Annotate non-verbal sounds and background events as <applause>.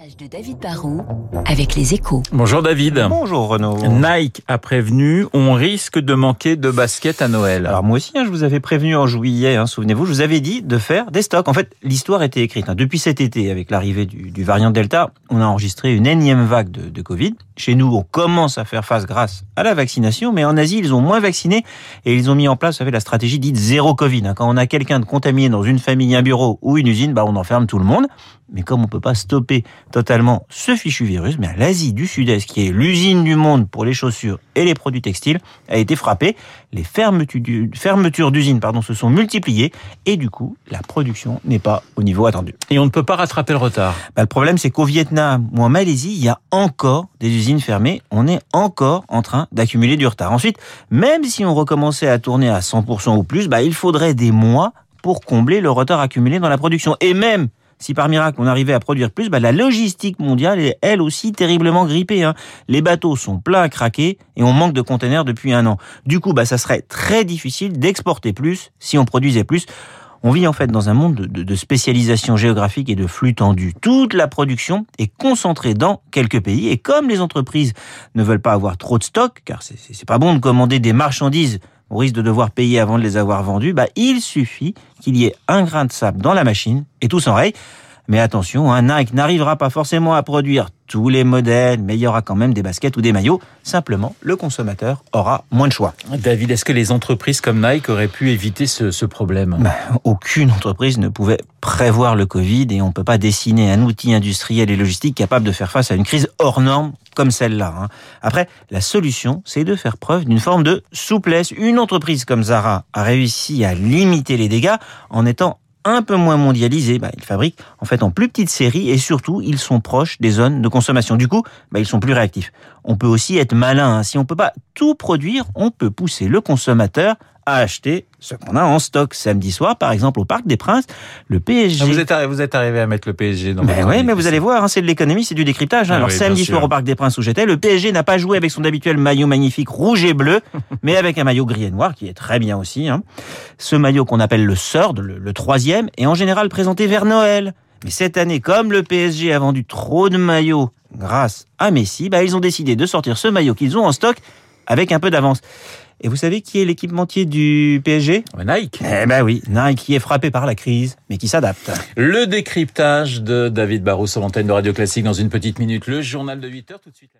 reportage de David Barrault avec les échos. Bonjour David. Bonjour Renaud. Nike a prévenu, on risque de manquer de baskets à Noël. Alors moi aussi, hein, je vous avais prévenu en juillet, hein, souvenez-vous, je vous avais dit de faire des stocks. En fait, l'histoire était écrite. Hein. Depuis cet été, avec l'arrivée du, du, variant Delta, on a enregistré une énième vague de, de, Covid. Chez nous, on commence à faire face grâce à la vaccination, mais en Asie, ils ont moins vacciné et ils ont mis en place, vous savez, la stratégie dite zéro Covid. Quand on a quelqu'un de contaminé dans une famille, un bureau ou une usine, bah, on enferme tout le monde. Mais comme on peut pas stopper totalement ce fichu virus, mais l'Asie du Sud-Est, qui est l'usine du monde pour les chaussures et les produits textiles, a été frappée. Les fermetures d'usines pardon, se sont multipliées et du coup, la production n'est pas au niveau attendu. Et on ne peut pas rattraper le retard. Bah, le problème, c'est qu'au Vietnam ou en Malaisie, il y a encore des usines fermées. On est encore en train d'accumuler du retard. Ensuite, même si on recommençait à tourner à 100% ou plus, bah, il faudrait des mois pour combler le retard accumulé dans la production. Et même si par miracle on arrivait à produire plus, bah, la logistique mondiale est elle aussi terriblement grippée. Hein. Les bateaux sont pleins à craquer et on manque de containers depuis un an. Du coup, bah, ça serait très difficile d'exporter plus si on produisait plus. On vit en fait dans un monde de, spécialisation géographique et de flux tendus. Toute la production est concentrée dans quelques pays et comme les entreprises ne veulent pas avoir trop de stock, car c'est pas bon de commander des marchandises au risque de devoir payer avant de les avoir vendus, bah, il suffit qu'il y ait un grain de sable dans la machine et tout s'enraye. Mais attention, un Nike n'arrivera pas forcément à produire tous les modèles, mais il y aura quand même des baskets ou des maillots. Simplement, le consommateur aura moins de choix. David, est-ce que les entreprises comme Nike auraient pu éviter ce, ce problème? Bah, Aucune entreprise ne pouvait prévoir le Covid et on ne peut pas dessiner un outil industriel et logistique capable de faire face à une crise hors norme comme celle-là. Hein. Après, la solution, c'est de faire preuve d'une forme de souplesse. Une entreprise comme Zara a réussi à limiter les dégâts en étant un peu moins mondialisés, bah, ils fabriquent en fait en plus petites séries et surtout ils sont proches des zones de consommation. Du coup, bah, ils sont plus réactifs. On peut aussi être malin. Hein. Si on peut pas tout produire, on peut pousser le consommateur à acheter ce qu'on a en stock samedi soir, par exemple au Parc des Princes, le PSG. Vous êtes, vous êtes arrivé à mettre le PSG dans. Ben oui, mais vous allez voir, hein, c'est de l'économie, c'est du décryptage. Hein. Ah Alors oui, samedi soir au Parc des Princes où j'étais, le PSG n'a pas joué avec son habituel maillot magnifique rouge et bleu, <laughs> mais avec un maillot gris et noir qui est très bien aussi. Hein. Ce maillot qu'on appelle le le, le troisième, est en général présenté vers Noël. Mais cette année, comme le PSG a vendu trop de maillots grâce à Messi, bah, ils ont décidé de sortir ce maillot qu'ils ont en stock avec un peu d'avance. Et vous savez qui est l'équipementier du PSG Nike. Eh ben oui, Nike qui est frappé par la crise, mais qui s'adapte. Le décryptage de David Barrou sur l'antenne de Radio Classique dans une petite minute. Le journal de 8 heures tout de suite.